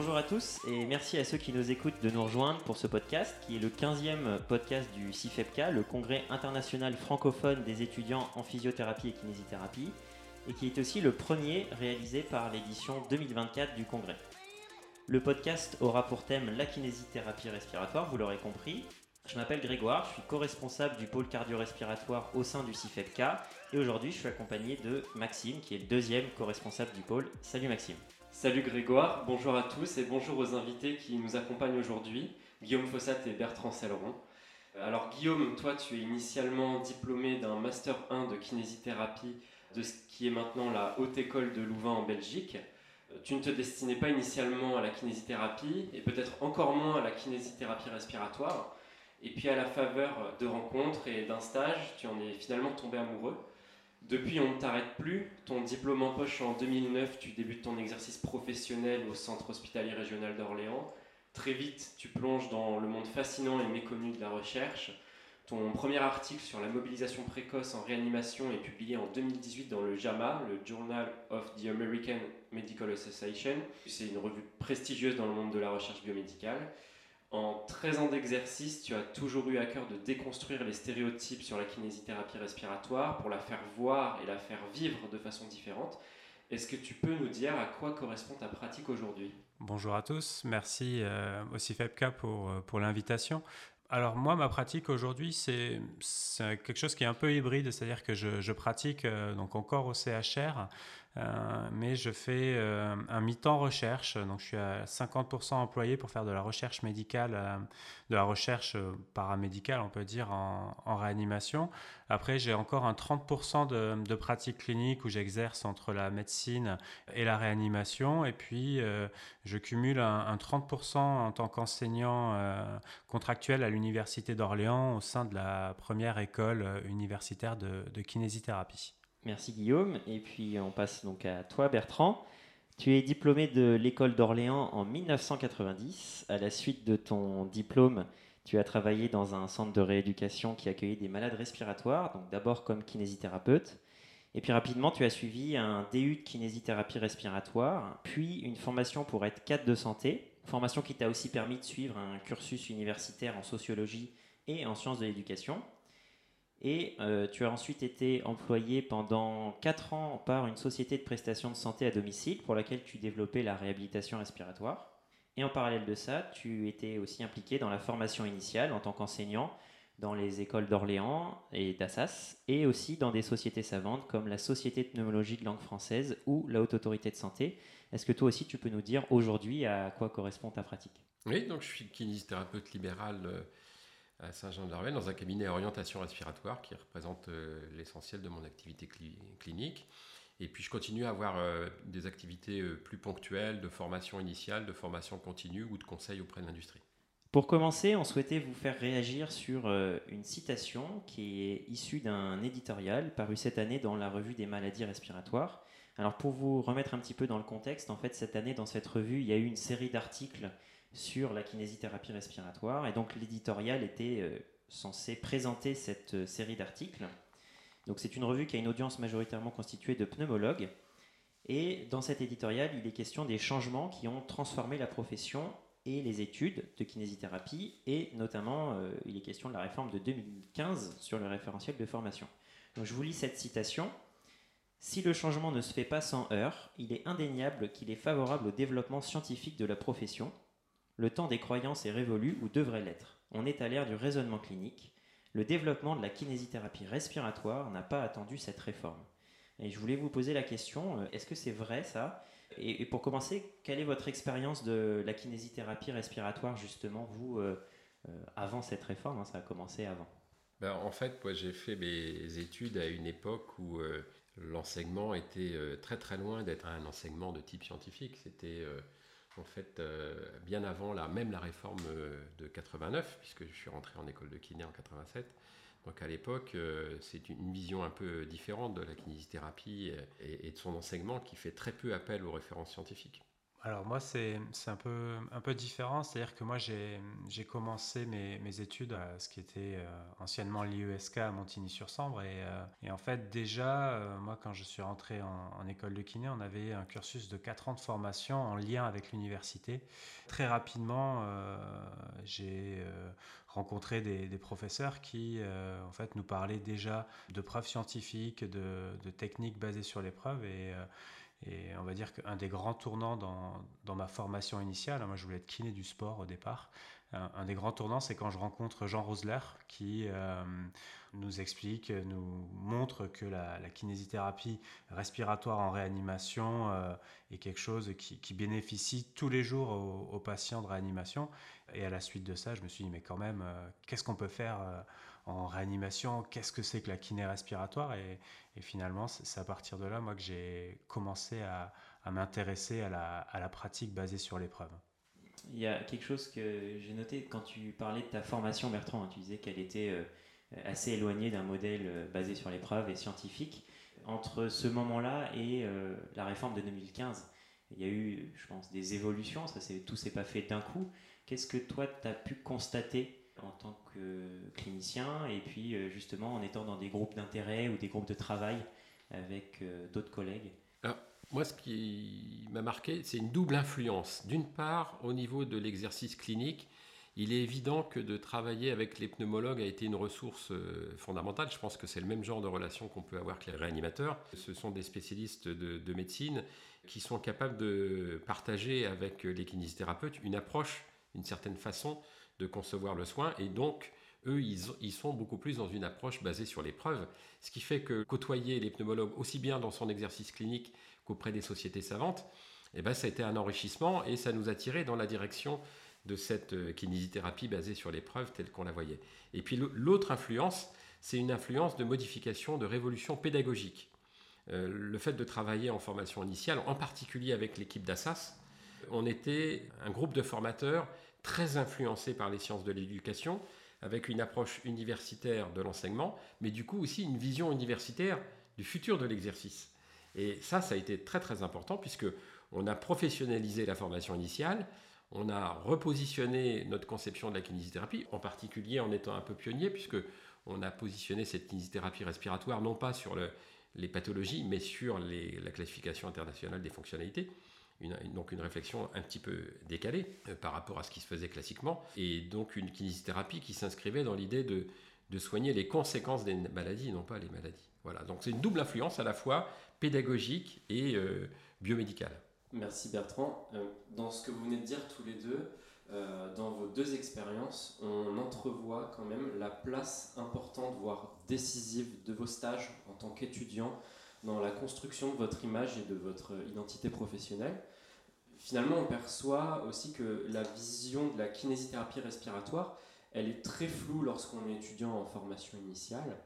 Bonjour à tous et merci à ceux qui nous écoutent de nous rejoindre pour ce podcast qui est le 15e podcast du CIFEPCA, le congrès international francophone des étudiants en physiothérapie et kinésithérapie, et qui est aussi le premier réalisé par l'édition 2024 du congrès. Le podcast aura pour thème la kinésithérapie respiratoire, vous l'aurez compris. Je m'appelle Grégoire, je suis co-responsable du pôle cardio-respiratoire au sein du CIFEPCA et aujourd'hui je suis accompagné de Maxime qui est le deuxième co-responsable du pôle. Salut Maxime. Salut Grégoire, bonjour à tous et bonjour aux invités qui nous accompagnent aujourd'hui, Guillaume Fossat et Bertrand Selleron. Alors Guillaume, toi tu es initialement diplômé d'un Master 1 de kinésithérapie de ce qui est maintenant la Haute École de Louvain en Belgique. Tu ne te destinais pas initialement à la kinésithérapie et peut-être encore moins à la kinésithérapie respiratoire. Et puis à la faveur de rencontres et d'un stage, tu en es finalement tombé amoureux. Depuis, on ne t'arrête plus. Ton diplôme en poche en 2009, tu débutes ton exercice professionnel au Centre hospitalier régional d'Orléans. Très vite, tu plonges dans le monde fascinant et méconnu de la recherche. Ton premier article sur la mobilisation précoce en réanimation est publié en 2018 dans le JAMA, le Journal of the American Medical Association. C'est une revue prestigieuse dans le monde de la recherche biomédicale. En 13 ans d'exercice, tu as toujours eu à cœur de déconstruire les stéréotypes sur la kinésithérapie respiratoire pour la faire voir et la faire vivre de façon différente. Est-ce que tu peux nous dire à quoi correspond ta pratique aujourd'hui? Bonjour à tous, merci euh, aussi FEPCA pour, euh, pour l'invitation. Alors moi, ma pratique aujourd'hui, c'est quelque chose qui est un peu hybride, c'est-à-dire que je, je pratique euh, donc encore au CHR, euh, mais je fais euh, un mi-temps recherche, donc je suis à 50% employé pour faire de la recherche médicale, euh, de la recherche paramédicale, on peut dire, en, réanimation. Après, j'ai encore un 30% de, pratique clinique où j'exerce entre la médecine et la réanimation, et puis je cumule un, 30% en tant qu'enseignant contractuel à l'Université d'Orléans au sein de la première école universitaire de kinésithérapie. Merci Guillaume. Et puis on passe donc à toi Bertrand. Tu es diplômé de l'école d'Orléans en 1990. À la suite de ton diplôme, tu as travaillé dans un centre de rééducation qui accueillait des malades respiratoires, donc d'abord comme kinésithérapeute. Et puis rapidement, tu as suivi un DU de kinésithérapie respiratoire, puis une formation pour être cadre de santé, formation qui t'a aussi permis de suivre un cursus universitaire en sociologie et en sciences de l'éducation. Et euh, tu as ensuite été employé pendant 4 ans par une société de prestation de santé à domicile pour laquelle tu développais la réhabilitation respiratoire. Et en parallèle de ça, tu étais aussi impliqué dans la formation initiale en tant qu'enseignant dans les écoles d'Orléans et d'Assas, et aussi dans des sociétés savantes comme la Société de pneumologie de langue française ou la Haute Autorité de Santé. Est-ce que toi aussi tu peux nous dire aujourd'hui à quoi correspond ta pratique? Oui, donc je suis kinésithérapeute libéral euh, à Saint-Jean-de-Larvel dans un cabinet orientation respiratoire qui représente euh, l'essentiel de mon activité clinique. Et puis je continue à avoir euh, des activités euh, plus ponctuelles de formation initiale, de formation continue ou de conseil auprès de l'industrie. Pour commencer, on souhaitait vous faire réagir sur une citation qui est issue d'un éditorial paru cette année dans la revue des maladies respiratoires. Alors pour vous remettre un petit peu dans le contexte, en fait cette année dans cette revue, il y a eu une série d'articles sur la kinésithérapie respiratoire. Et donc l'éditorial était euh, censé présenter cette euh, série d'articles. Donc c'est une revue qui a une audience majoritairement constituée de pneumologues. Et dans cet éditorial, il est question des changements qui ont transformé la profession et les études de kinésithérapie, et notamment euh, il est question de la réforme de 2015 sur le référentiel de formation. Donc je vous lis cette citation. Si le changement ne se fait pas sans heurts, il est indéniable qu'il est favorable au développement scientifique de la profession, le temps des croyances est révolu ou devrait l'être. On est à l'ère du raisonnement clinique. Le développement de la kinésithérapie respiratoire n'a pas attendu cette réforme. Et je voulais vous poser la question, euh, est-ce que c'est vrai ça? Et, pour commencer, quelle est votre expérience de la kinésithérapie respiratoire justement, vous, euh, euh, avant cette réforme hein, Ça a commencé avant? Ben, en fait, j'ai fait mes études à une époque où l'enseignement était très très loin d'être un enseignement de type scientifique. C'était en fait, euh, bien avant la, même la réforme euh, de 89, puisque je suis rentré en école de kiné en 87. Donc à l'époque, euh, c'est une vision un peu différente de la kinésithérapie et, de son enseignement qui fait très peu appel aux références scientifiques. Alors moi, c'est un peu, un peu différent. C'est-à-dire que moi, j'ai commencé mes, mes, études à ce qui était euh, anciennement l'IESK à Montigny-sur-Sambre. Et, euh, et, en fait, déjà, euh, moi, quand je suis rentré en, école de kiné, on avait un cursus de 4 ans de formation en lien avec l'université. Très rapidement, j'ai rencontré des, des, professeurs qui, en fait, nous parlaient déjà de preuves scientifiques, de, de techniques basées sur les preuves. Et, et on va dire qu'un des grands tournants dans, dans, ma formation initiale, moi je voulais être kiné du sport au départ, un, des grands tournants c'est quand je rencontre Jean Rosler qui euh, nous explique, nous montre que la, kinésithérapie respiratoire en réanimation euh, est quelque chose qui, qui, bénéficie tous les jours aux, patients de réanimation. Et à la suite de ça, je me suis dit mais quand même, euh, qu'est-ce qu'on peut faire en réanimation, qu'est-ce que c'est que la kiné respiratoire et, finalement, c'est à partir de là, moi, que j'ai commencé à, m'intéresser à la, pratique basée sur l'épreuve. Il y a quelque chose que j'ai noté quand tu parlais de ta formation, Bertrand. Hein, tu disais qu'elle était euh, assez éloignée d'un modèle euh, basé sur l'épreuve et scientifique. Entre ce moment-là et euh, la réforme de 2015, il y a eu, je pense, des évolutions. Ça, tout s'est pas fait d'un coup. Qu'est-ce que toi, tu as pu constater en tant que clinicien et puis euh, justement en étant dans des groupes d'intérêt ou des groupes de travail avec euh, d'autres collègues moi, ce qui m'a marqué, c'est une double influence. D'une part, au niveau de l'exercice clinique, il est évident que de travailler avec les pneumologues a été une ressource euh, fondamentale. Je pense que c'est le même genre de relation qu'on peut avoir avec les réanimateurs. Ce sont des spécialistes de, de médecine qui sont capables de partager avec les kinésithérapeutes une approche, une certaine façon de concevoir le soin et donc eux, ils, sont beaucoup plus dans une approche basée sur les preuves, ce qui fait que côtoyer les pneumologues aussi bien dans son exercice clinique qu'auprès des sociétés savantes, eh ben, ça a été un enrichissement et ça nous a tiré dans la direction de cette euh, kinésithérapie basée sur les preuves telle qu'on la voyait. Et puis l'autre influence, c'est une influence de modification, de révolution pédagogique. Euh, le fait de travailler en formation initiale, en particulier avec l'équipe d'Assas, on était un groupe de formateurs très influencé par les sciences de l'éducation, avec une approche universitaire de l'enseignement, mais du coup aussi une vision universitaire du futur de l'exercice. Et ça, ça a été très très important puisque on a professionnalisé la formation initiale, on a repositionné notre conception de la kinésithérapie, en particulier en étant un peu pionnier puisque on a positionné cette kinésithérapie respiratoire non pas sur les pathologies, mais sur la classification internationale des fonctionnalités donc une réflexion un petit peu décalée euh, par rapport à ce qui se faisait classiquement, et donc une kinésithérapie qui s'inscrivait dans l'idée de, soigner les conséquences des maladies, non pas les maladies. Voilà, donc c'est une double influence à la fois pédagogique et euh, biomédicale. Merci Bertrand. Euh, dans ce que vous venez de dire tous les deux, dans vos deux expériences, on entrevoit quand même la place importante, voire décisive de vos stages en tant qu'étudiant dans la construction de votre image et de votre identité professionnelle. Finalement, on perçoit aussi que la vision de la kinésithérapie respiratoire, elle est très floue lorsqu'on est étudiant en formation initiale.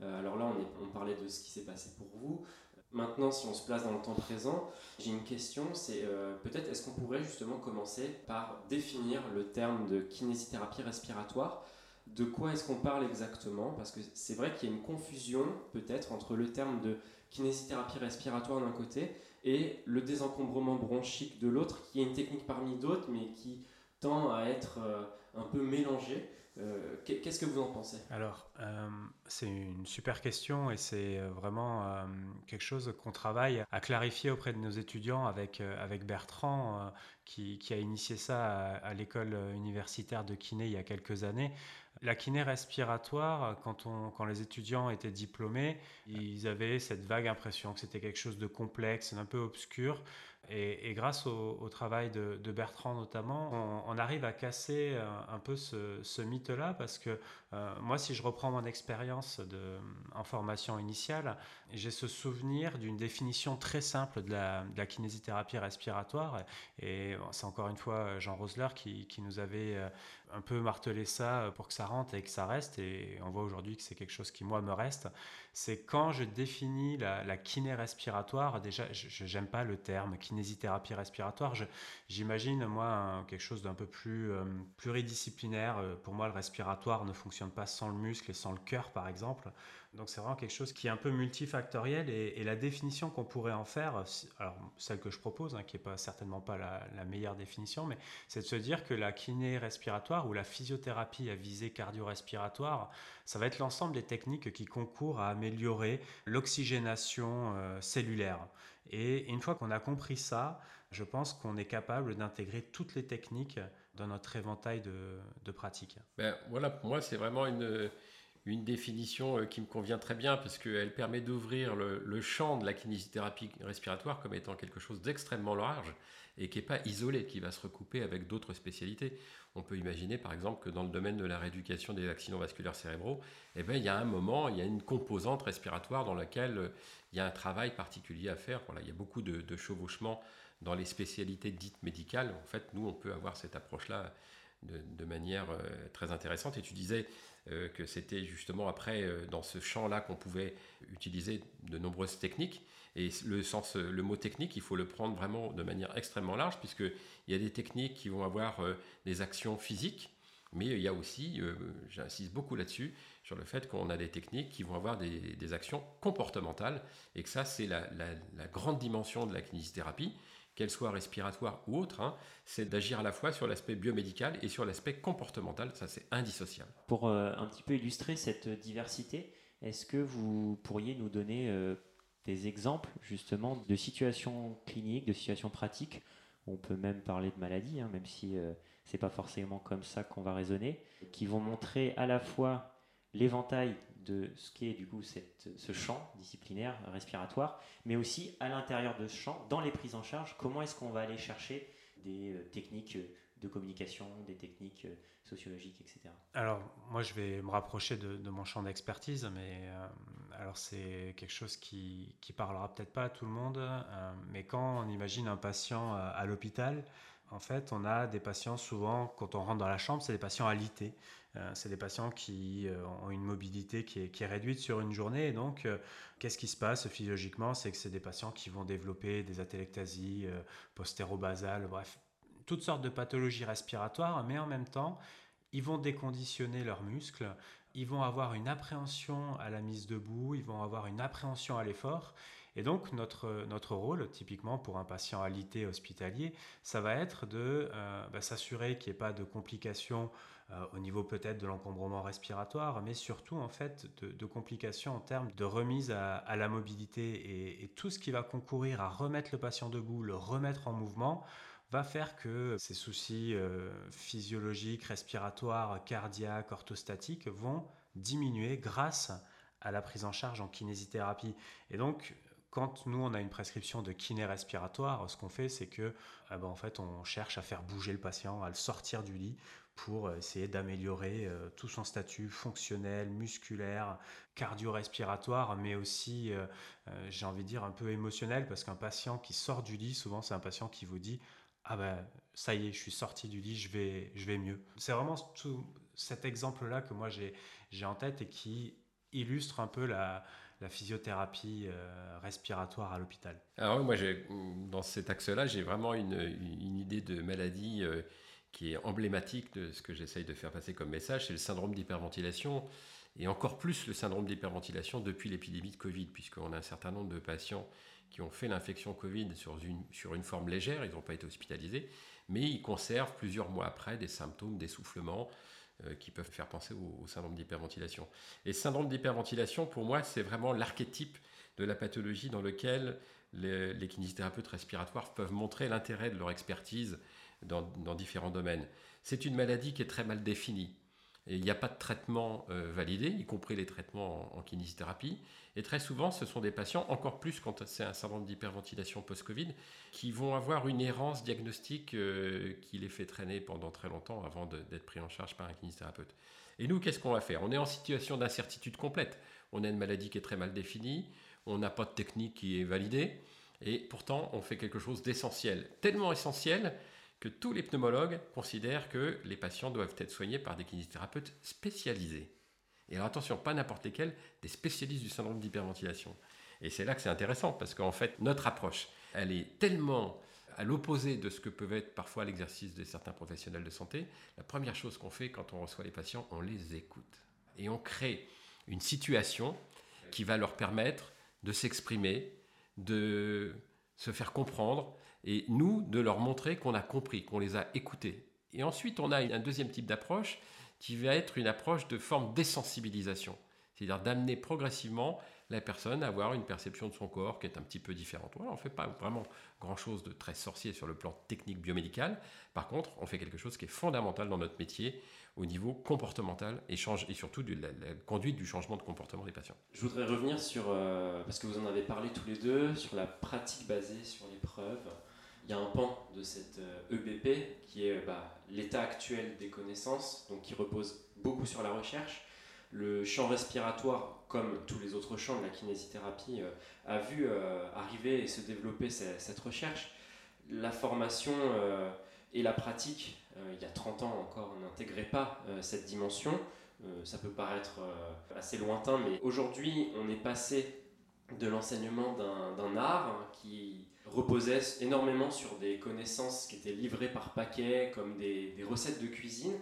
Euh, alors là, on, parlait de ce qui s'est passé pour vous. Maintenant, si on se place dans le temps présent, j'ai une question, c'est euh, peut-être est-ce qu'on pourrait justement commencer par définir le terme de kinésithérapie respiratoire? De quoi est-ce qu'on parle exactement? Parce que c'est vrai qu'il y a une confusion peut-être entre le terme de kinésithérapie respiratoire d'un côté et le désencombrement bronchique de l'autre, qui est une technique parmi d'autres, mais qui tend à être euh, un peu mélangée. Euh, qu'est-ce que vous en pensez? Alors, euh, c'est une super question et c'est vraiment quelque chose qu'on travaille à clarifier auprès de nos étudiants avec, avec Bertrand, qui, qui, a initié ça à l'école universitaire de kiné il y a quelques années. La kiné respiratoire, quand, on, quand les étudiants étaient diplômés, ils avaient cette vague impression que c'était quelque chose de complexe, d'un peu obscur. Et, grâce au, travail de, Bertrand notamment, on, arrive à casser un, peu ce, mythe-là parce que euh, moi, si je reprends mon expérience en formation initiale, j'ai ce souvenir d'une définition très simple de la, kinésithérapie respiratoire. Et c'est encore une fois Jean Rosler qui, qui nous avait euh, un peu martelé ça pour que ça rentre et que ça reste. Et on voit aujourd'hui que c'est quelque chose qui, moi, me reste. C'est quand je définis la, la kiné respiratoire, déjà, je n'aime pas le terme kinésithérapie respiratoire. J'imagine, moi, quelque chose d'un peu plus euh, pluridisciplinaire. Euh, pour moi, le respiratoire ne fonctionne pas sans le muscle et sans le cœur, par exemple. Donc c'est vraiment quelque chose qui est un peu multifactoriel et, la définition qu'on pourrait en faire, alors celle que je propose, hein, qui n'est certainement pas la, meilleure définition, mais c'est de se dire que la kiné respiratoire ou la physiothérapie à visée cardio-respiratoire, ça va être l'ensemble des techniques qui concourent à améliorer l'oxygénation euh, cellulaire. Et une fois qu'on a compris ça, je pense qu'on est capable d'intégrer toutes les techniques dans notre éventail de, de pratiques. Ben, voilà, pour moi, c'est vraiment une une définition euh, qui me convient très bien parce qu'elle permet d'ouvrir le, champ de la kinésithérapie respiratoire comme étant quelque chose d'extrêmement large et qui n'est pas isolé, qui va se recouper avec d'autres spécialités. On peut imaginer par exemple que dans le domaine de la rééducation des accidents vasculaires cérébraux, eh ben, il y a un moment, il y a une composante respiratoire dans laquelle euh, il y a un travail particulier à faire. Voilà, il y a beaucoup de, de chevauchements dans les spécialités dites médicales. En fait, nous, on peut avoir cette approche-là de, de, manière euh, très intéressante. Et tu disais, euh, que c'était justement après euh, dans ce champ-là qu'on pouvait utiliser de nombreuses techniques. Et le, sens, le mot technique, il faut le prendre vraiment de manière extrêmement large, puisqu'il y a des techniques qui vont avoir euh, des actions physiques, mais il y a aussi, j'insiste beaucoup là-dessus, sur le fait qu'on a des techniques qui vont avoir des, actions comportementales, et que ça, c'est la, la, grande dimension de la kinésithérapie qu'elle soit respiratoire ou autre, hein, c'est d'agir à la fois sur l'aspect biomédical et sur l'aspect comportemental. Ça, c'est indissociable. Pour euh, un petit peu illustrer cette diversité, est-ce que vous pourriez nous donner euh, des exemples justement de situations cliniques, de situations pratiques? On peut même parler de maladies, hein, même si euh, c'est pas forcément comme ça qu'on va raisonner, qui vont montrer à la fois l'éventail de ce qu'est du coup ce champ disciplinaire respiratoire, mais aussi à l'intérieur de ce champ, dans les prises en charge, comment est-ce qu'on va aller chercher des euh, techniques de communication, des techniques euh, sociologiques, etc. Alors, moi, je vais me rapprocher de, mon champ d'expertise, mais euh, alors c'est quelque chose qui, qui parlera peut-être pas à tout le monde, mais quand on imagine un patient à l'hôpital, en fait, on a des patients souvent, quand on rentre dans la chambre, c'est des patients alités. Euh, c'est des patients qui euh, ont une mobilité qui est, réduite sur une journée. Et donc, euh, qu'est-ce qui se passe physiologiquement? C'est que c'est des patients qui vont développer des atélectasies postérobasales, bref, toutes sortes de pathologies respiratoires, mais en même temps, ils vont déconditionner leurs muscles, ils vont avoir une appréhension à la mise debout, ils vont avoir une appréhension à l'effort. Et donc notre, notre rôle, typiquement pour un patient alité hospitalier, ça va être de bah, s'assurer qu'il n'y ait pas de complications euh, au niveau peut-être de l'encombrement respiratoire, mais surtout en fait de, complications en termes de remise à, la mobilité et, tout ce qui va concourir à remettre le patient debout, le remettre en mouvement, va faire que ces soucis euh, physiologiques, respiratoires, cardiaques, orthostatiques vont diminuer grâce à la prise en charge en kinésithérapie. Et donc, quand nous on a une prescription de kiné respiratoire, ce qu'on fait c'est que eh ben, en fait on cherche à faire bouger le patient, à le sortir du lit pour euh, essayer d'améliorer euh, tout son statut fonctionnel, musculaire, cardio-respiratoire, mais aussi, euh, j'ai envie de dire, un peu émotionnel, parce qu'un patient qui sort du lit, souvent c'est un patient qui vous dit ah ben ça y est, je suis sorti du lit, je vais, je vais mieux. C'est vraiment cet exemple-là que moi j'ai en tête et qui illustre un peu la, physiothérapie respiratoire à l'hôpital. Alors moi, dans cet axe-là, j'ai vraiment une, une, idée de maladie qui est emblématique de ce que j'essaye de faire passer comme message, c'est le syndrome d'hyperventilation, et encore plus le syndrome d'hyperventilation depuis l'épidémie de Covid, puisqu'on a un certain nombre de patients qui ont fait l'infection Covid sur une, sur une forme légère, ils n'ont pas été hospitalisés, mais ils conservent plusieurs mois après des symptômes d'essoufflement euh, qui peuvent faire penser au, syndrome d'hyperventilation. Et syndrome d'hyperventilation, pour moi, c'est vraiment l'archétype de la pathologie dans lequel les, les kinésithérapeutes respiratoires peuvent montrer l'intérêt de leur expertise dans, différents domaines. C'est une maladie qui est très mal définie. Il n'y a pas de traitement euh, validé, y compris les traitements en, kinésithérapie. Et très souvent, ce sont des patients, encore plus quand c'est un syndrome d'hyperventilation post-Covid, qui vont avoir une errance diagnostique euh, qui les fait traîner pendant très longtemps avant d'être pris en charge par un kinésithérapeute. Et nous, qu'est-ce qu'on va faire? On est en situation d'incertitude complète. On a une maladie qui est très mal définie, on n'a pas de technique qui est validée, et pourtant, on fait quelque chose d'essentiel. Tellement essentiel que tous les pneumologues considèrent que les patients doivent être soignés par des kinésithérapeutes spécialisés. Et alors attention, pas n'importe lesquels, des spécialistes du syndrome d'hyperventilation. Et c'est là que c'est intéressant, parce qu'en fait, notre approche, elle est tellement à l'opposé de ce que peuvent être parfois l'exercice de certains professionnels de santé. La première chose qu'on fait quand on reçoit les patients, on les écoute. Et on crée une situation qui va leur permettre de s'exprimer, de se faire comprendre, et nous, de leur montrer qu'on a compris, qu'on les a écoutés. Et ensuite, on a un deuxième type d'approche qui va être une approche de forme d'essensibilisation, c'est-à-dire d'amener progressivement la personne à avoir une perception de son corps qui est un petit peu différente. on ne fait pas vraiment grand-chose de très sorcier sur le plan technique biomédical. Par contre, on fait quelque chose qui est fondamental dans notre métier au niveau comportemental et, change, et surtout de la, conduite du changement de comportement des patients. Je voudrais revenir sur, euh, parce que vous en avez parlé tous les deux, sur la pratique basée sur l'épreuve. Il y a un pan de cette EBP euh, e qui est bah, l'état actuel des connaissances, donc qui repose beaucoup sur la recherche. Le champ respiratoire, comme tous les autres champs de la kinésithérapie, euh, a vu arriver et se développer cette recherche. La formation et la pratique euh, il y a 30 ans encore, on n'intégrait pas euh, cette dimension. Euh, ça peut paraître assez lointain, mais aujourd'hui, on est passé de l'enseignement d'un art hein, qui reposait énormément sur des connaissances qui étaient livrées par paquet, comme des, des recettes de cuisine,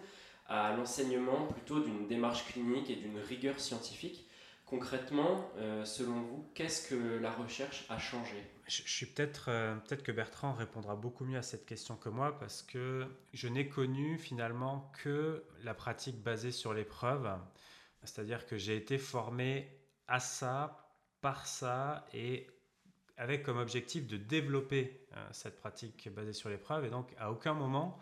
à l'enseignement plutôt d'une démarche clinique et d'une rigueur scientifique. Concrètement, selon vous, qu'est-ce que la recherche a changé? Je, suis peut-être euh, peut-être que Bertrand répondra beaucoup mieux à cette question que moi parce que je n'ai connu finalement que la pratique basée sur l'épreuve, c'est-à-dire que j'ai été formé à ça, par ça et avec comme objectif de développer euh, cette pratique basée sur l'épreuve. Et donc à aucun moment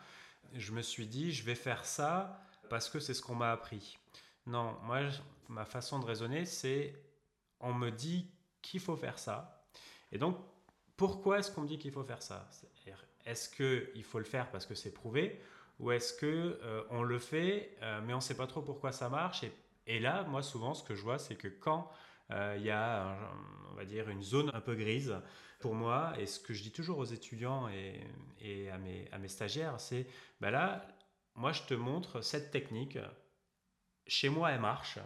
je me suis dit je vais faire ça parce que c'est ce qu'on m'a appris. Non, moi ma façon de raisonner c'est on me dit qu'il faut faire ça. Et donc pourquoi est-ce qu'on me dit qu'il faut faire ça? Est-ce qu'il faut le faire parce que c'est prouvé ou est-ce que euh, on le fait euh, mais on ne sait pas trop pourquoi ça marche? Et, là, moi souvent ce que je vois c'est que quand il y a, on va dire, une zone un peu grise. Pour moi et ce que je dis toujours aux étudiants et, à, mes, à, mes, stagiaires c'est, ben là, moi je te montre cette technique, chez moi elle marche,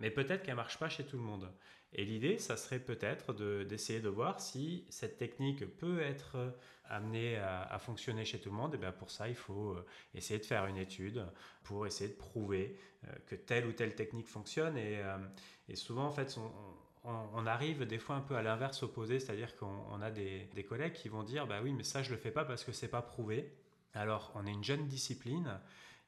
mais peut-être qu'elle marche pas chez tout le monde. Et l'idée, ça serait peut-être d'essayer de, voir si cette technique peut être euh, amenée à, fonctionner chez tout le monde. Et bien pour ça, il faut euh, essayer de faire une étude pour essayer de prouver euh, que telle ou telle technique fonctionne. Et, souvent, en fait, on, arrive des fois un peu à l'inverse opposé, c'est-à-dire qu'on a des, collègues qui vont dire, bah oui, mais ça, je le fais pas parce que c'est pas prouvé. Alors, on est une jeune discipline.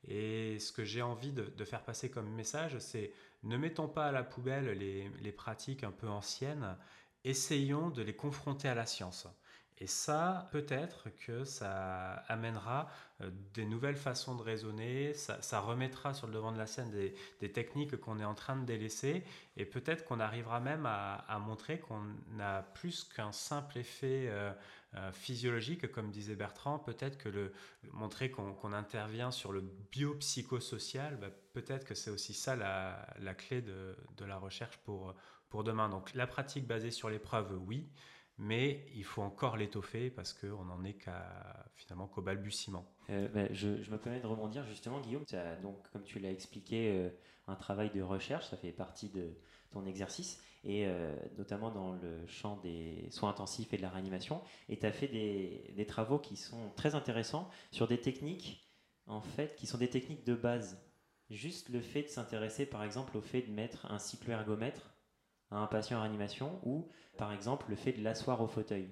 Et ce que j'ai envie de faire passer comme message, c'est ne mettons pas à la poubelle les, pratiques un peu anciennes, essayons de les confronter à la science. Et ça, peut-être que ça amènera euh, des nouvelles façons de raisonner, ça, remettra sur le devant de la scène des, techniques qu'on est en train de délaisser, et peut-être qu'on arrivera même à, montrer qu'on a plus qu'un simple effet euh, euh, physiologique, comme disait Bertrand, peut-être que le, montrer qu'on intervient sur le biopsychosocial, bah, peut-être que c'est aussi ça la, clé de, de, la recherche pour, pour demain. Donc la pratique basée sur l'épreuve, oui, mais il faut encore l'étoffer parce qu'on n'en est finalement qu'au balbutiement. Euh, bah, je, me permets de rebondir justement, Guillaume. donc, comme tu l'as expliqué, euh, un travail de recherche, ça fait partie de ton exercice et euh, notamment dans le champ des soins intensifs et de la réanimation. Et tu as fait des, travaux qui sont très intéressants sur des techniques, en fait, qui sont des techniques de base. Juste le fait de s'intéresser, par exemple, au fait de mettre un cyclo-ergomètre un patient en réanimation ou, par exemple, le fait de l'asseoir au fauteuil.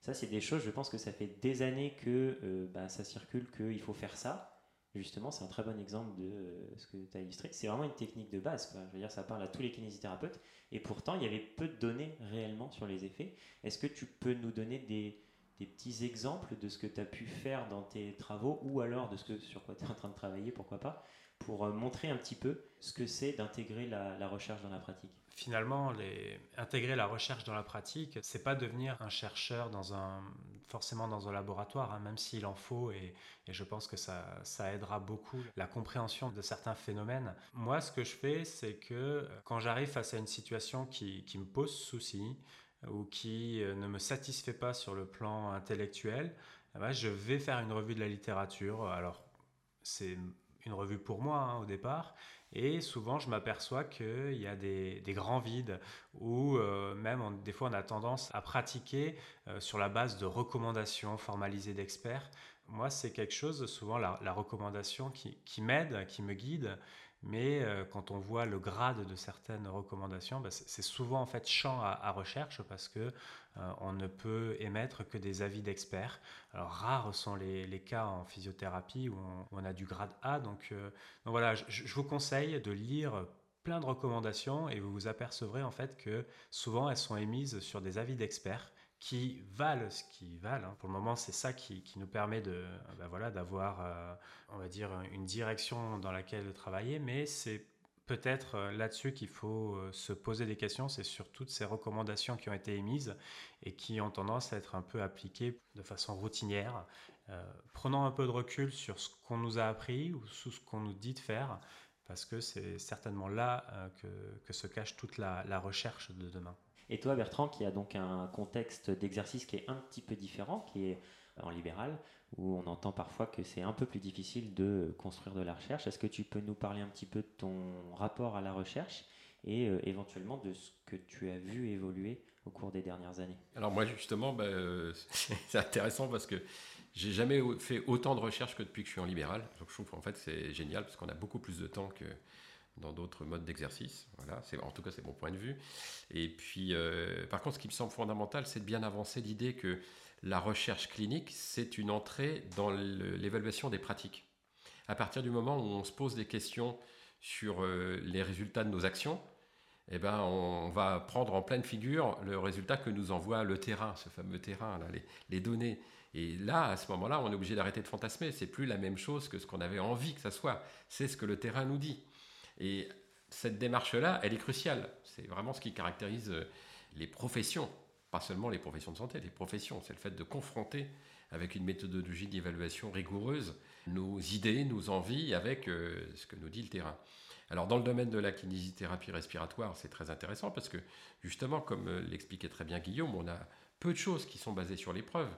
Ça, c'est des choses, je pense que ça fait des années que euh, bah, ça circule, qu'il faut faire ça. Justement, c'est un très bon exemple de euh, ce que tu as illustré. C'est vraiment une technique de base. Je veux dire, ça parle à tous les kinésithérapeutes. Et pourtant, il y avait peu de données réellement sur les effets. Est-ce que tu peux nous donner des, petits exemples de ce que tu as pu faire dans tes travaux ou alors de ce sur quoi tu es en train de travailler, pourquoi pas, pour euh, montrer un petit peu ce que c'est d'intégrer la recherche dans la pratique finalement, intégrer la recherche dans la pratique, c'est pas devenir un chercheur dans un, forcément dans un laboratoire, hein, même s'il en faut, et, je pense que ça, aidera beaucoup la compréhension de certains phénomènes. Moi, ce que je fais, c'est que quand j'arrive face à une situation qui, me pose souci, ou qui euh, ne me satisfait pas sur le plan intellectuel, eh ben, je vais faire une revue de la littérature. Alors, c'est une revue pour moi hein, au départ, et souvent, je m'aperçois qu'il y a des, grands vides où euh, même des fois on a tendance à pratiquer euh, sur la base de recommandations formalisées d'experts. Moi, c'est quelque chose, souvent la, recommandation qui, m'aide, qui me guide, mais euh, quand on voit le grade de certaines recommandations, bah, c'est souvent en fait champ à, recherche parce que euh, on ne peut émettre que des avis d'experts. Alors rares sont les, cas en physiothérapie où on, a du grade A, donc, euh, voilà, je, vous conseille de lire plein de recommandations et vous vous apercevrez en fait que souvent elles sont émises sur des avis d'experts qui valent ce qu'ils valent. Hein. Pour le moment, c'est ça qui, nous permet de, ben voilà, d'avoir, euh, on va dire, une direction dans laquelle travailler, mais c'est peut-être euh, là-dessus qu'il faut euh, se poser des questions, c'est sur toutes ces recommandations qui ont été émises et qui ont tendance à être un peu appliquées de façon routinière. prenons un peu de recul sur ce qu'on nous a appris ou sur ce qu'on nous dit de faire, parce que c'est certainement là que, se cache toute la recherche de demain. Et toi, Bertrand, qui a donc un contexte d'exercice qui est un petit peu différent, qui est en libéral, où on entend parfois que c'est un peu plus difficile de construire de la recherche. Est-ce que tu peux nous parler un petit peu de ton rapport à la recherche et euh, éventuellement de ce que tu as vu évoluer au cours des dernières années? Alors moi justement, bah, euh, c'est intéressant parce que j'ai jamais fait autant de recherches que depuis que je suis en libéral. Donc je trouve qu'en fait c'est génial parce qu'on a beaucoup plus de temps que dans d'autres modes d'exercice. Voilà, en tout cas, c'est mon point de vue. Et puis, euh, par contre, ce qui me semble fondamental, c'est de bien avancer l'idée que la recherche clinique, c'est une entrée dans l'évaluation des pratiques. À partir du moment où on se pose des questions sur euh, les résultats de nos actions, eh ben, on va prendre en pleine figure le résultat que nous envoie le terrain, ce fameux terrain, les, les données. Et là, à ce moment-là, on est obligé d'arrêter de fantasmer. C'est plus la même chose que ce qu'on avait envie que ça soit. C'est ce que le terrain nous dit. Et cette démarche-là, elle est cruciale. C'est vraiment ce qui caractérise euh, les professions, pas seulement les professions de santé, les professions. C'est le fait de confronter avec une méthodologie d'évaluation rigoureuse nos idées, nos envies avec euh, ce que nous dit le terrain. Alors dans le domaine de la kinésithérapie respiratoire, c'est très intéressant parce que justement, comme euh, l'expliquait très bien Guillaume, on a peu de choses qui sont basées sur l'épreuve.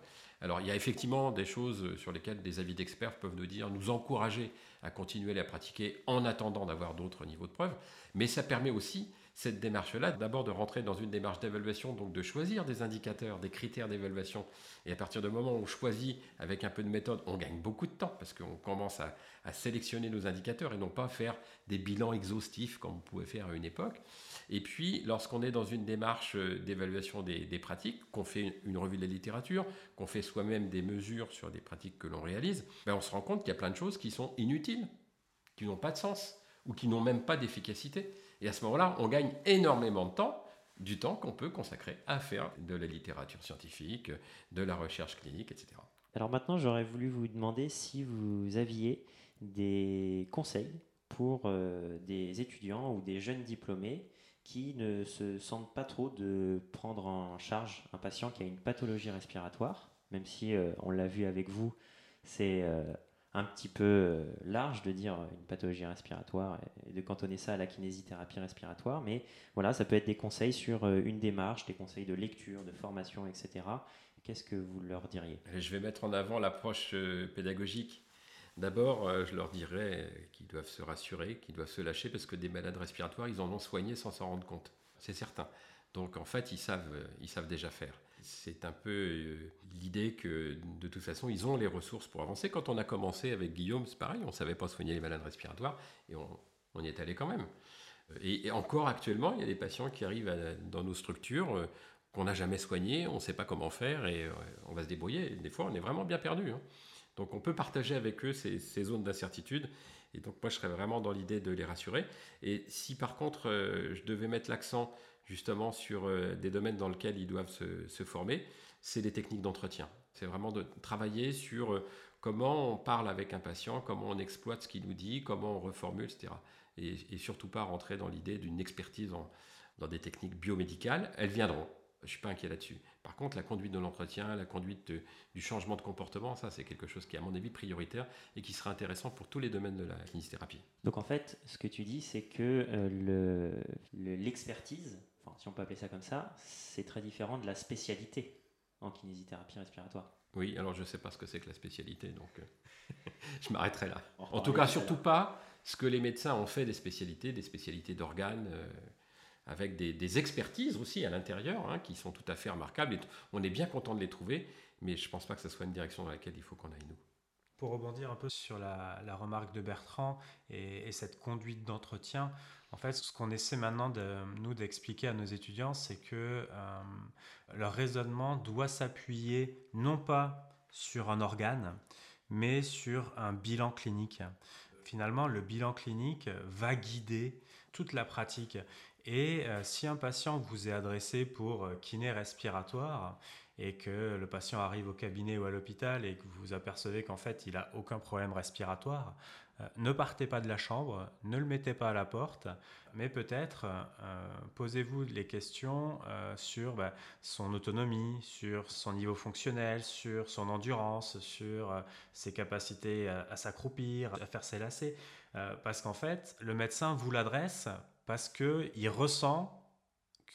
Alors il y a effectivement des choses sur lesquelles des avis d'experts peuvent nous dire, nous encourager à continuer à la pratiquer en attendant d'avoir d'autres niveaux de preuve, mais ça permet aussi cette démarche-là, d'abord de rentrer dans une démarche d'évaluation, donc de choisir des indicateurs, des critères d'évaluation. Et à partir du moment où on choisit avec un peu de méthode, on gagne beaucoup de temps parce qu'on commence à, sélectionner nos indicateurs et non pas faire des bilans exhaustifs comme on pouvait faire à une époque. Et puis, lorsqu'on est dans une démarche euh, d'évaluation des, pratiques, qu'on fait une revue de la littérature, qu'on fait soi-même des mesures sur des pratiques que l'on réalise, ben on se rend compte qu'il y a plein de choses qui sont inutiles, qui n'ont pas de sens ou qui n'ont même pas d'efficacité. Et à ce moment-là, on gagne énormément de temps, du temps qu'on peut consacrer à faire de la littérature scientifique, de la recherche clinique, etc. Alors maintenant, j'aurais voulu vous demander si vous aviez des conseils pour euh, des étudiants ou des jeunes diplômés qui ne se sentent pas trop de prendre en charge un patient qui a une pathologie respiratoire, même si euh, on l'a vu avec vous, c'est euh, un petit peu euh, large de dire une pathologie respiratoire et de cantonner ça à la kinésithérapie respiratoire, mais voilà, ça peut être des conseils sur une démarche, des conseils de lecture, de formation, etc. Qu'est-ce que vous leur diriez? Je vais mettre en avant l'approche pédagogique. D'abord, je leur dirais qu'ils doivent se rassurer, qu'ils doivent se lâcher, parce que des malades respiratoires, ils en ont soigné sans s'en rendre compte. C'est certain. Donc en fait, ils savent, ils savent déjà faire c'est un peu euh, l'idée que de toute façon, ils ont les ressources pour avancer. Quand on a commencé avec Guillaume, c'est pareil, on ne savait pas soigner les malades respiratoires et on, y est allé quand même. Et, encore actuellement, il y a des patients qui arrivent dans nos structures euh, qu'on n'a jamais soignés, on ne sait pas comment faire et euh, on va se débrouiller. des fois, on est vraiment bien perdu. Hein. Donc on peut partager avec eux ces, zones d'incertitude. Et donc moi, je serais vraiment dans l'idée de les rassurer. Et si par contre, je devais mettre l'accent justement sur euh, des domaines dans lesquels ils doivent se, former, c'est les techniques d'entretien. C'est vraiment de travailler sur euh, comment on parle avec un patient, comment on exploite ce qu'il nous dit, comment on reformule, etc. Et, surtout pas rentrer dans l'idée d'une expertise dans des techniques biomédicales. Elles viendront. Je ne suis pas inquiet là-dessus. Par contre, la conduite de l'entretien, la conduite du changement de comportement, ça c'est quelque chose qui est à mon avis prioritaire et qui sera intéressant pour tous les domaines de la kinésithérapie. Donc en fait, ce que tu dis, c'est que euh, l'expertise si on peut appeler ça comme ça, c'est très différent de la spécialité en kinésithérapie respiratoire. Oui, alors je ne sais pas ce que c'est que la spécialité, donc euh, je m'arrêterai là. En tout cas, surtout pas ce que les médecins ont fait des spécialités, des spécialités d'organes, euh, avec des, expertises aussi à l'intérieur, hein, qui sont tout à fait remarquables. Et on est bien content de les trouver, mais je ne pense pas que ce soit une direction dans laquelle il faut qu'on aille nous. Pour rebondir un peu sur la, remarque de Bertrand et, cette conduite d'entretien, en fait, ce qu'on essaie maintenant de nous d'expliquer à nos étudiants, c'est que euh, leur raisonnement doit s'appuyer non pas sur un organe, mais sur un bilan clinique. Finalement, le bilan clinique va guider toute la pratique. Et euh, si un patient vous est adressé pour euh, kiné respiratoire, et que le patient arrive au cabinet ou à l'hôpital et que vous apercevez qu'en fait il n'a aucun problème respiratoire, euh, ne partez pas de la chambre, ne le mettez pas à la porte, mais peut-être posez-vous les questions sur bah, son autonomie, sur son niveau fonctionnel, sur son endurance, sur ses capacités à, s'accroupir, à faire ses lacets. parce qu'en fait, le médecin vous l'adresse parce qu'il ressent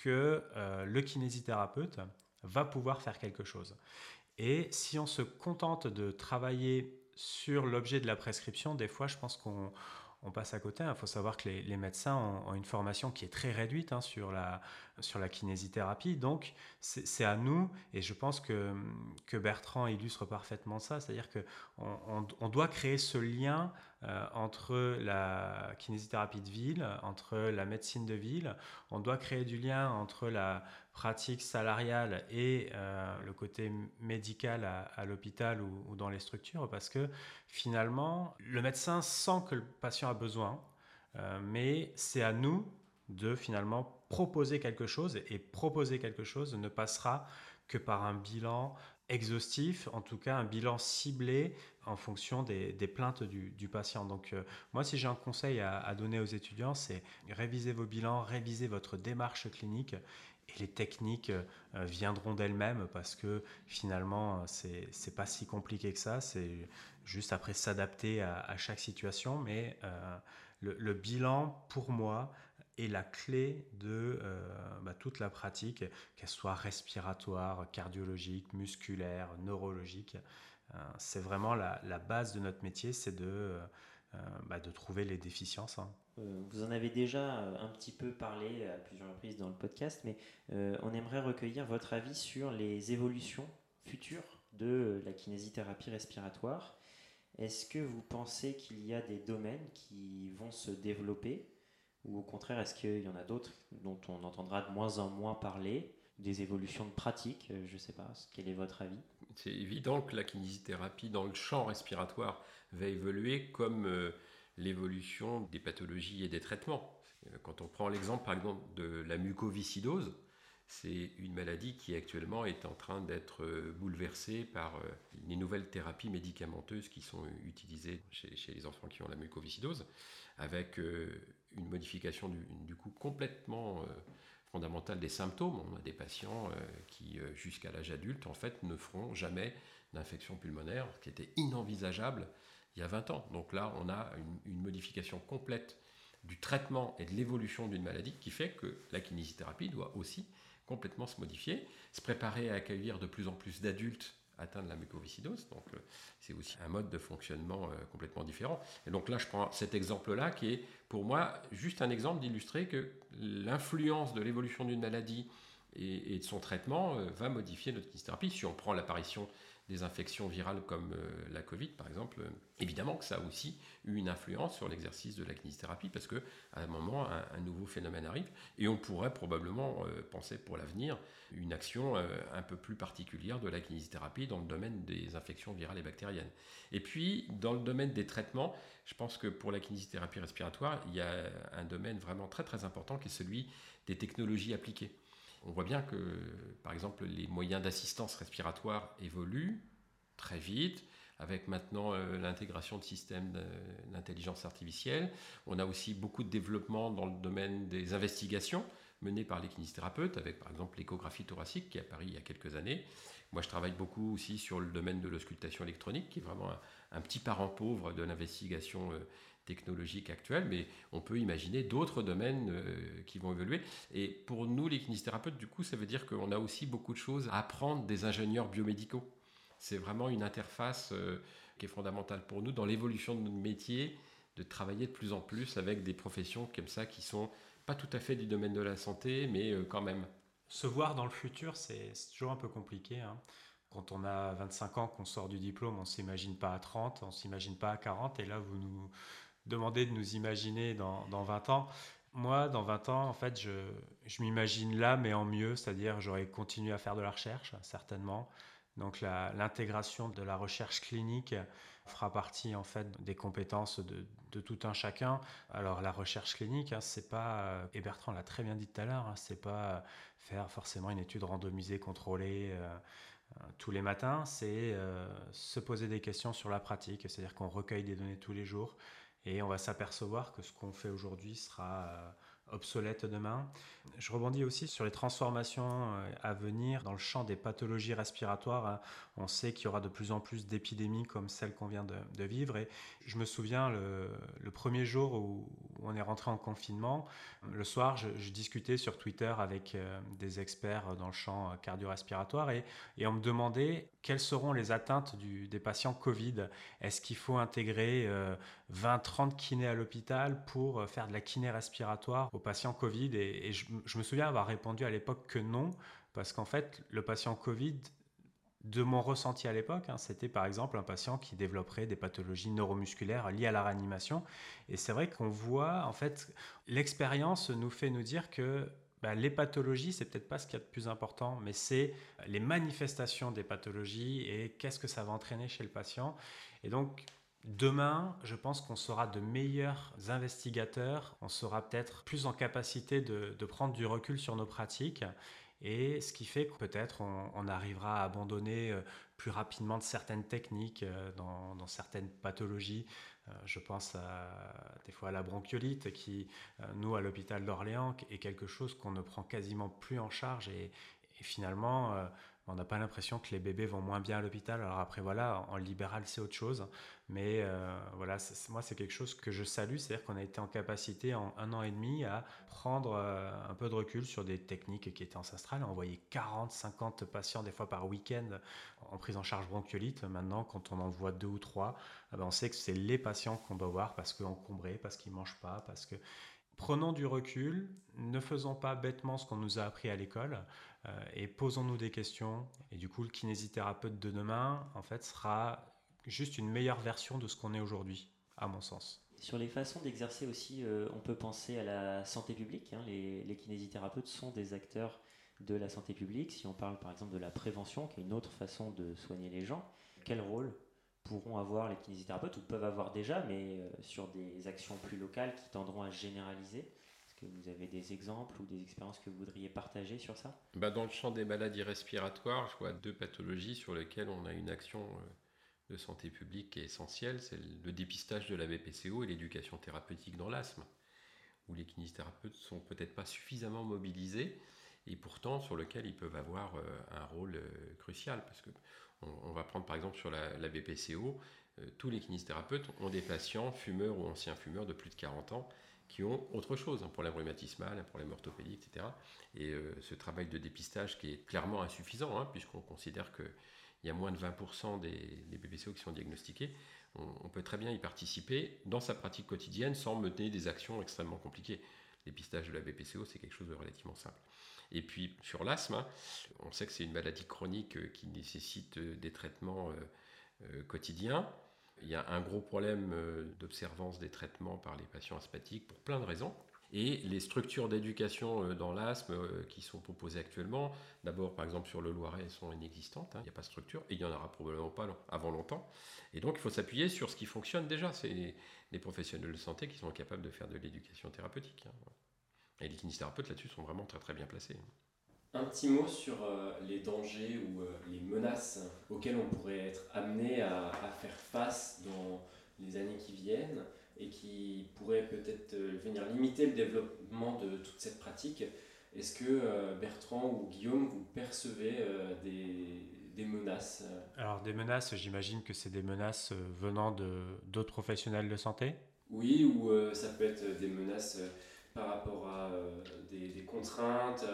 que le kinésithérapeute va pouvoir faire quelque chose. Et si on se contente de travailler sur l'objet de la prescription, des fois, je pense qu'on passe à côté. Il faut savoir que les, médecins ont, une formation qui est très réduite hein, sur, la, sur la kinésithérapie. Donc, c'est à nous, et je pense que, que Bertrand illustre parfaitement ça, c'est-à-dire qu'on on, doit créer ce lien euh, entre la kinésithérapie de ville, entre la médecine de ville. On doit créer du lien entre la pratique salariale et euh, le côté médical à, l'hôpital ou, dans les structures, parce que finalement, le médecin sent que le patient a besoin, euh, mais c'est à nous de finalement proposer quelque chose, et proposer quelque chose ne passera que par un bilan exhaustif, en tout cas un bilan ciblé en fonction des, plaintes du, patient. Donc euh, moi, si j'ai un conseil à, donner aux étudiants, c'est réviser vos bilans, réviser votre démarche clinique et les techniques euh, viendront d'elles-mêmes parce que finalement, c'est n'est pas si compliqué que ça. C'est juste après s'adapter à, chaque situation. Mais euh, le, bilan, pour moi, est la clé de euh, bah, toute la pratique, qu'elle soit respiratoire, cardiologique, musculaire, neurologique. c'est vraiment la, base de notre métier, c'est de, bah, de trouver les déficiences. Hein. Euh, vous en avez déjà euh, un petit peu parlé à plusieurs reprises dans le podcast, mais euh, on aimerait recueillir votre avis sur les évolutions futures de la kinésithérapie respiratoire. Est-ce que vous pensez qu'il y a des domaines qui vont se développer ou au contraire, est-ce qu'il y en a d'autres dont on entendra de moins en moins parler Des évolutions de pratique Je ne sais pas. Quel est votre avis? C'est évident que la kinésithérapie dans le champ respiratoire va évoluer comme l'évolution des pathologies et des traitements. Euh, quand on prend l'exemple par exemple de la mucoviscidose, c'est une maladie qui actuellement est en train d'être euh, bouleversée par euh, les nouvelles thérapies médicamenteuses qui sont utilisées chez, les enfants qui ont la mucoviscidose, avec une modification du, coup complètement fondamentale des symptômes. On a des patients qui, jusqu'à l'âge adulte, en fait, ne feront jamais d'infection pulmonaire, ce qui était inenvisageable il y a 20 ans. Donc là, on a une, modification complète du traitement et de l'évolution d'une maladie qui fait que la kinésithérapie doit aussi complètement se modifier, se préparer à accueillir de plus en plus d'adultes atteints de la mucoviscidose. Donc euh, c'est aussi un mode de fonctionnement euh, complètement différent. Et donc là, je prends cet exemple-là qui est pour moi juste un exemple d'illustrer que l'influence de l'évolution d'une maladie et, de son traitement euh, va modifier notre kinésithérapie. Si on prend l'apparition des infections virales comme euh, la Covid, par exemple, euh, évidemment que ça a aussi eu une influence sur l'exercice de la kinésithérapie parce qu'à un moment, un, nouveau phénomène arrive et on pourrait probablement euh, penser pour l'avenir une action un peu plus particulière de la kinésithérapie dans le domaine des infections virales et bactériennes. Et puis, dans le domaine des traitements, je pense que pour la kinésithérapie respiratoire, il y a un domaine vraiment très très important qui est celui des technologies appliquées. On voit bien que, par exemple, les moyens d'assistance respiratoire évoluent très vite, avec maintenant euh, l'intégration de systèmes d'intelligence artificielle. On a aussi beaucoup de développement dans le domaine des investigations menées par les kinésithérapeutes, avec par exemple l'échographie thoracique qui est apparue il y a quelques années. Moi, je travaille beaucoup aussi sur le domaine de l'auscultation électronique, qui est vraiment un, petit parent pauvre de l'investigation euh, technologique actuelle, mais on peut imaginer d'autres domaines euh, qui vont évoluer. Et pour nous, les kinésithérapeutes, du coup, ça veut dire qu'on a aussi beaucoup de choses à apprendre des ingénieurs biomédicaux. C'est vraiment une interface euh, qui est fondamentale pour nous dans l'évolution de notre métier, de travailler de plus en plus avec des professions comme ça qui sont pas tout à fait du domaine de la santé, mais euh, quand même. Se voir dans le futur, c'est toujours un peu compliqué. Hein. Quand on a 25 ans, qu'on sort du diplôme, on ne s'imagine pas à 30, on ne s'imagine pas à 40, et là, vous nous demandez de nous imaginer dans, dans 20 ans. Moi, dans 20 ans, en fait, je, je m'imagine là, mais en mieux, c'est-à-dire j'aurais continué à faire de la recherche, certainement. Donc l'intégration de la recherche clinique fera partie en fait des compétences de, de tout un chacun. Alors la recherche clinique, hein, c'est pas, et Bertrand l'a très bien dit tout à l'heure, hein, c'est pas faire forcément une étude randomisée, contrôlée. Euh, euh, tous les matins, c'est euh, se poser des questions sur la pratique, c'est-à-dire qu'on recueille des données tous les jours et on va s'apercevoir que ce qu'on fait aujourd'hui sera obsolète demain. Je rebondis aussi sur les transformations euh, à venir dans le champ des pathologies respiratoires. On sait qu'il y aura de plus en plus d'épidémies comme celle qu'on vient de, vivre. Et je me souviens le, premier jour où on est rentré en confinement, le soir, je, discutais sur Twitter avec euh, des experts dans le champ cardio-respiratoire et, on me demandait quelles seront les atteintes des patients Covid. Est-ce qu'il faut intégrer 20-30 euh, kinés à l'hôpital pour faire de la kiné respiratoire aux patients Covid Et, je, me souviens avoir répondu à l'époque que non, parce qu'en fait, le patient Covid, de mon ressenti à l'époque, hein, c'était par exemple un patient qui développerait des pathologies neuromusculaires liées à la réanimation. Et c'est vrai qu'on voit, en fait, l'expérience nous fait nous dire que bah, les pathologies, c'est peut-être pas ce qu'il y a de plus important, mais c'est les manifestations des pathologies et qu'est-ce que ça va entraîner chez le patient. Et donc, Demain, je pense qu'on sera de meilleurs investigateurs, on sera peut-être plus en capacité de, prendre du recul sur nos pratiques. Et ce qui fait que peut-être on, arrivera à abandonner euh, plus rapidement de certaines techniques euh, dans, certaines pathologies. Euh, je pense des fois à la bronchiolite qui, nous, à l'hôpital d'Orléans, est quelque chose qu'on ne prend quasiment plus en charge. Et finalement, on n'a pas l'impression que les bébés vont moins bien à l'hôpital. Alors après, voilà, en libéral, c'est autre chose. Mais euh, voilà, moi, c'est quelque chose que je salue. C'est-à-dire qu'on a été en capacité, en un an et demi, à prendre euh, un peu de recul sur des techniques qui étaient ancestrales. On voyait 40, 50 patients, des fois par week-end, en prise en charge bronchiolite. Maintenant, quand on en voit deux ou trois, eh ben, on sait que c'est les patients qu'on doit voir parce qu'encombrés, parce qu'ils ne mangent pas, parce que prenons du recul, ne faisons pas bêtement ce qu'on nous a appris à l'école. Euh, et posons-nous des questions. Et du coup, le kinésithérapeute de demain, en fait, sera juste une meilleure version de ce qu'on est aujourd'hui, à mon sens. Sur les façons d'exercer aussi, euh, on peut penser à la santé publique. Hein. Les, les, kinésithérapeutes sont des acteurs de la santé publique. Si on parle par exemple de la prévention, qui est une autre façon de soigner les gens, quel rôle pourront avoir les kinésithérapeutes, ou peuvent avoir déjà, mais euh, sur des actions plus locales qui tendront à généraliser. Que vous avez des exemples ou des expériences que vous voudriez partager sur ça? Bah Dans le champ des maladies respiratoires, je vois deux pathologies sur lesquelles on a une action euh, de santé publique qui est essentielle. C'est le dépistage de la BPCO et l'éducation thérapeutique dans l'asthme, où les kinésithérapeutes sont peut-être pas suffisamment mobilisés et pourtant sur lequel ils peuvent avoir euh, un rôle euh, crucial. Parce que on, va prendre par exemple sur la, BPCO, tous les kinésithérapeutes ont des patients fumeurs ou anciens fumeurs de plus de 40 ans qui ont autre chose, un problème rhumatismal, un problème orthopédique, etc. Et euh, ce travail de dépistage qui est clairement insuffisant, hein, puisqu'on considère qu'il y a moins de 20% des, BPCO qui sont diagnostiqués, on, peut très bien y participer dans sa pratique quotidienne sans mener des actions extrêmement compliquées. Dépistage de la BPCO, c'est quelque chose de relativement simple. Et puis sur l'asthme, hein, on sait que c'est une maladie chronique euh, qui nécessite euh, des traitements quotidiens. Il y a un gros problème euh, d'observance des traitements par les patients asthmatiques pour plein de raisons. Et les structures d'éducation euh, dans l'asthme euh, qui sont proposées actuellement, d'abord par exemple sur le Loiret, sont inexistantes, hein. il n'y a pas de structure, et il n'y en aura probablement pas avant longtemps. Et donc il faut s'appuyer sur ce qui fonctionne déjà, c'est les professionnels de santé qui sont capables de faire de l'éducation thérapeutique. Hein. Et les kinésithérapeutes là-dessus sont vraiment très très bien placés. Un petit mot sur euh, les dangers ou euh, les menaces auxquelles on pourrait être amené à, faire face dans les années qui viennent et qui pourraient peut-être euh, venir limiter le développement de toute cette pratique. Est-ce que Bertrand ou Guillaume, vous percevez des, des, menaces Alors des menaces, j'imagine que c'est des menaces venant d'autres professionnels de santé? Oui, ou ça peut être des menaces par rapport à des, contraintes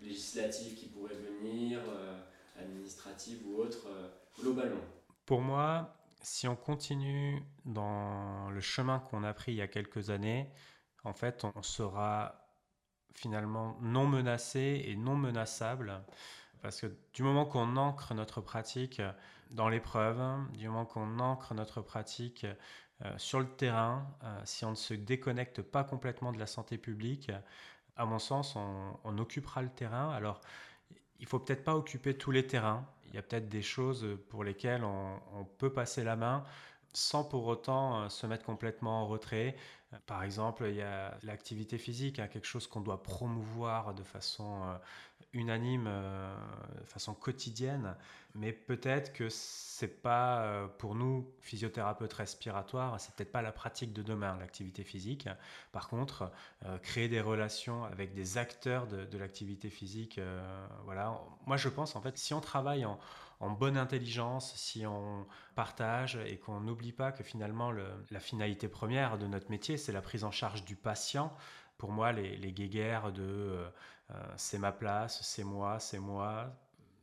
législatives qui pourraient venir, euh, administratives ou autres, euh, globalement. Pour moi, si on continue dans le chemin qu'on a pris il y a quelques années, en fait, on sera finalement non menacé et non menaçable Parce que du moment qu'on ancre notre pratique dans l'épreuve, du moment qu'on ancre notre pratique sur le terrain, si on ne se déconnecte pas complètement de la santé publique, à mon sens, on, occupera le terrain. Alors, il faut peut-être pas occuper tous les terrains. Il y a peut-être des choses pour lesquelles on, peut passer la main sans pour autant euh, se mettre complètement en retrait. Euh, par exemple, il y a l'activité physique, hein, quelque chose qu'on doit promouvoir de façon euh, unanime, de façon quotidienne, mais peut-être que c'est pas pour nous physiothérapeutes respiratoires, c'est peut-être pas la pratique de demain l'activité physique. Par contre, créer des relations avec des acteurs de, l'activité physique, voilà. Moi, je pense en fait, si on travaille en bonne intelligence, si on partage et qu'on n'oublie pas que finalement la finalité première de notre métier, c'est la prise en charge du patient. Pour moi, les, les guéguerres de euh, euh, c'est ma place, c'est moi, c'est moi,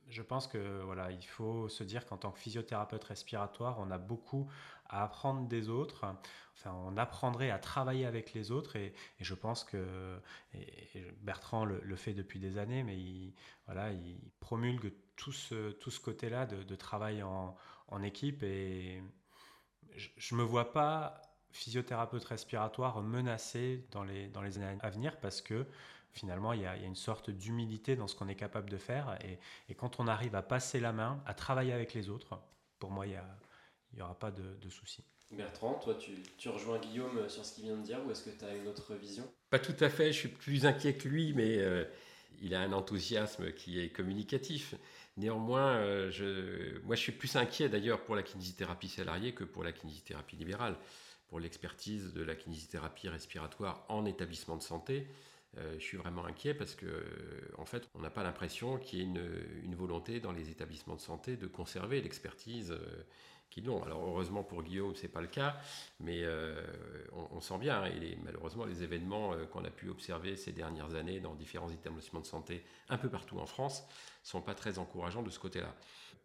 je pense que voilà, il faut se dire qu'en tant que physiothérapeute respiratoire, on a beaucoup à apprendre des autres. Enfin, on apprendrait à travailler avec les autres et, je pense que Bertrand le, fait depuis des années, mais il, voilà, il promulgue tout ce, tout ce côté-là de, travail en, équipe et je ne me vois pas physiothérapeute respiratoire menacé dans les, dans les années à venir parce que finalement, il y, a, une sorte d'humilité dans ce qu'on est capable de faire. Et, quand on arrive à passer la main, à travailler avec les autres, pour moi, il n'y aura pas de, de souci. Bertrand, toi, tu, rejoins Guillaume sur ce qu'il vient de dire ou est-ce que tu as une autre vision? Pas tout à fait, je suis plus inquiet que lui, mais euh, il a un enthousiasme qui est communicatif. Néanmoins, euh, je, moi, je suis plus inquiet d'ailleurs pour la kinésithérapie salariée que pour la kinésithérapie libérale. Pour l'expertise de la kinésithérapie respiratoire en établissement de santé, euh, je suis vraiment inquiet parce que, euh, en fait, on n'a pas l'impression qu'il y ait une, volonté dans les établissements de santé de conserver l'expertise euh, Alors, heureusement pour Guillaume, c'est pas le cas, mais on, sent bien, hein, malheureusement, les événements qu'on a pu observer ces dernières années dans différents établissements de santé un peu partout en France sont pas très encourageants de ce côté-là.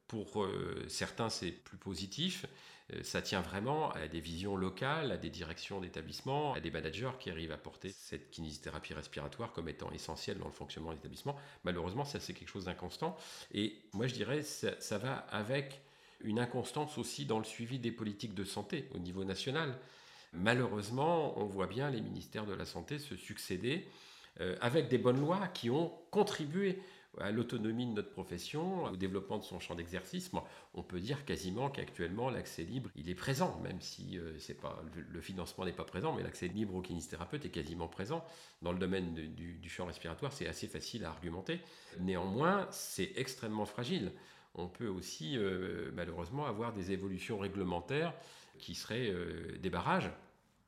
Pour certains, c'est plus positif. Euh, ça tient vraiment à des visions locales, à des directions d'établissement, à des managers qui arrivent à porter cette kinésithérapie respiratoire comme étant essentielle dans le fonctionnement de l'établissement. Malheureusement, ça c'est quelque chose d'inconstant. Et moi je dirais ça va avec une inconstance aussi dans le suivi des politiques de santé au niveau national. Malheureusement, on voit bien les ministères de la Santé se succéder euh, avec des bonnes lois qui ont contribué à l'autonomie de notre profession, au développement de son champ d'exercice. On peut dire quasiment qu'actuellement l'accès libre, il est présent, même si euh, pas le financement n'est pas présent, mais l'accès libre au kinésithérapeute est quasiment présent. Dans le domaine du, champ respiratoire, c'est assez facile à argumenter. Néanmoins, c'est extrêmement fragile. On peut aussi euh, malheureusement avoir des évolutions réglementaires qui seraient euh, des barrages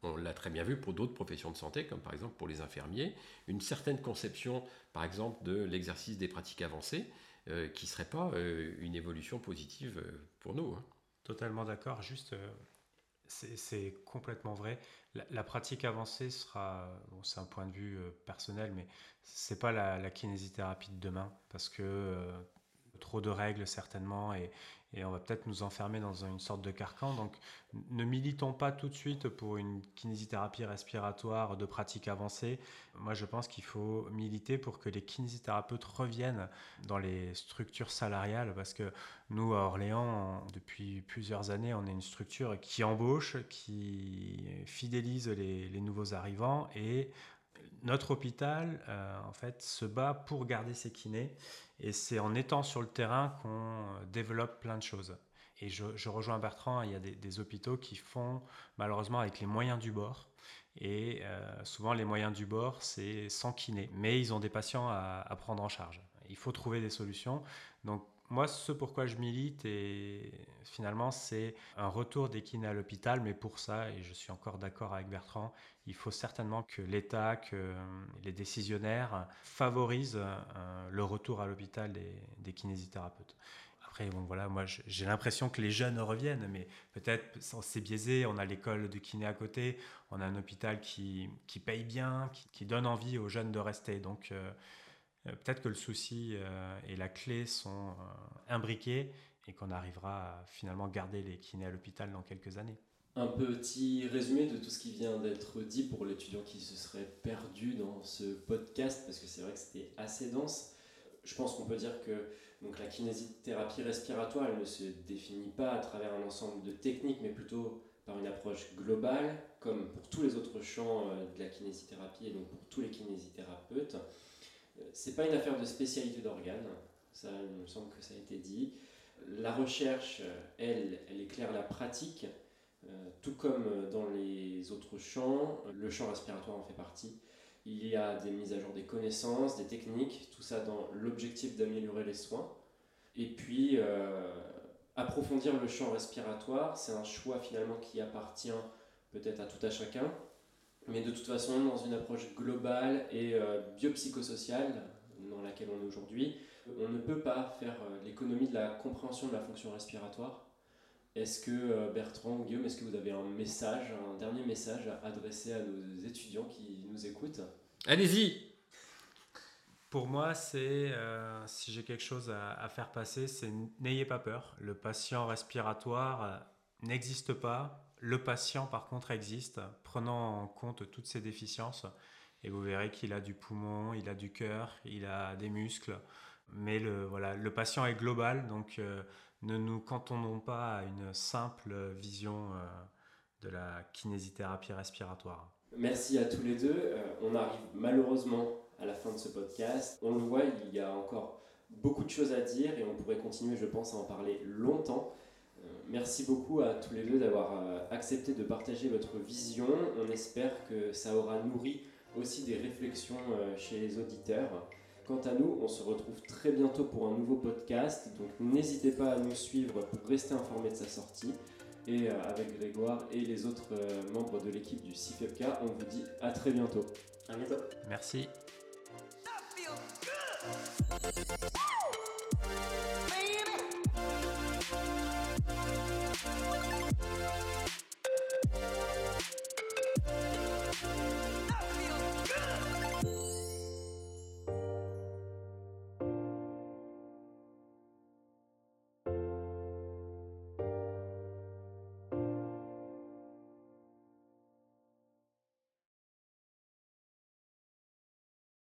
on l'a très bien vu pour d'autres professions de santé, comme par exemple pour les infirmiers, une certaine conception, par exemple, de l'exercice des pratiques avancées, euh, qui ne serait pas une évolution positive pour nous. Hein. Totalement d'accord, juste, c'est complètement vrai. La, pratique avancée sera, c'est un point de vue personnel, mais c'est pas la, la, kinésithérapie de demain, parce que trop de règles certainement, et, et on va peut-être nous enfermer dans une sorte de carcan. Donc ne militons pas tout de suite pour une kinésithérapie respiratoire de pratique avancée. Moi je pense qu'il faut militer pour que les kinésithérapeutes reviennent dans les structures salariales parce que nous à Orléans, depuis plusieurs années, on est une structure qui embauche, qui fidélise les, les nouveaux arrivants et notre hôpital, euh, en fait, se bat pour garder ses kinés. Et c'est en étant sur le terrain qu'on développe plein de choses. Et je, rejoins Bertrand, il y a des, hôpitaux qui font malheureusement avec les moyens du bord. Et euh, souvent, les moyens du bord, c'est sans kiné. Mais ils ont des patients à, prendre en charge. Il faut trouver des solutions. Moi, ce pourquoi je milite, et finalement, c'est un retour des kinés à l'hôpital, mais pour ça, et je suis encore d'accord avec Bertrand, il faut certainement que l'État, que les décisionnaires favorisent euh, le retour à l'hôpital des, kinésithérapeutes. Après, voilà, moi, j'ai l'impression que les jeunes reviennent, mais peut-être c'est biaisé. On a l'école de kiné à côté, on a un hôpital qui, paye bien, qui, donne envie aux jeunes de rester. Donc, euh, euh, peut-être que le souci euh, et la clé sont euh, imbriqués et qu'on arrivera à finalement garder les kinés à l'hôpital dans quelques années. Un petit résumé de tout ce qui vient d'être dit pour l'étudiant qui se serait perdu dans ce podcast, parce que c'est vrai que c'était assez dense. Je pense qu'on peut dire que Donc la kinésithérapie respiratoire, ne se définit pas à travers un ensemble de techniques, mais plutôt par une approche globale, comme pour tous les autres champs euh, de la kinésithérapie et donc pour tous les kinésithérapeutes. Euh, c'est pas une affaire de spécialité d'organes, ça me semble que ça a été dit. La recherche, euh, elle, elle éclaire la pratique, tout comme dans les autres champs, le champ respiratoire en fait partie. Il y a des mises à jour des connaissances, des techniques, tout ça dans l'objectif d'améliorer les soins. Et puis, approfondir le champ respiratoire, c'est un choix finalement qui appartient peut-être à tout à chacun, mais de toute façon, dans une approche globale et euh, biopsychosociale dans laquelle on est aujourd'hui, on ne peut pas faire euh, l'économie de la compréhension de la fonction respiratoire. Est-ce que euh, Bertrand ou Guillaume, est-ce que vous avez un message, un dernier message à adresser à nos étudiants qui nous écoutent? Allez-y pour moi, c'est si j'ai quelque chose à, faire passer, c'est n'ayez pas peur. Le patient respiratoire n'existe pas. Le patient, par contre, existe. Prenant en compte toutes ses déficiences, et vous verrez qu'il a du poumon, il a du cœur, il a des muscles. Mais le, patient est global, donc euh, ne nous cantonnons pas à une simple vision de la kinésithérapie respiratoire. Merci à tous les deux. on arrive malheureusement à la fin de ce podcast. On le voit, il y a encore beaucoup de choses à dire et on pourrait continuer, je pense, à en parler longtemps. Euh, merci beaucoup à tous les deux d'avoir euh, accepté de partager votre vision. On espère que ça aura nourri aussi des réflexions euh, chez les auditeurs. Quant à nous, on se retrouve très bientôt pour un nouveau podcast, donc n'hésitez pas à nous suivre pour rester informé de sa sortie. Et avec Grégoire et les autres membres de l'équipe du CIFEPK, on vous dit à très bientôt. À bientôt. Merci.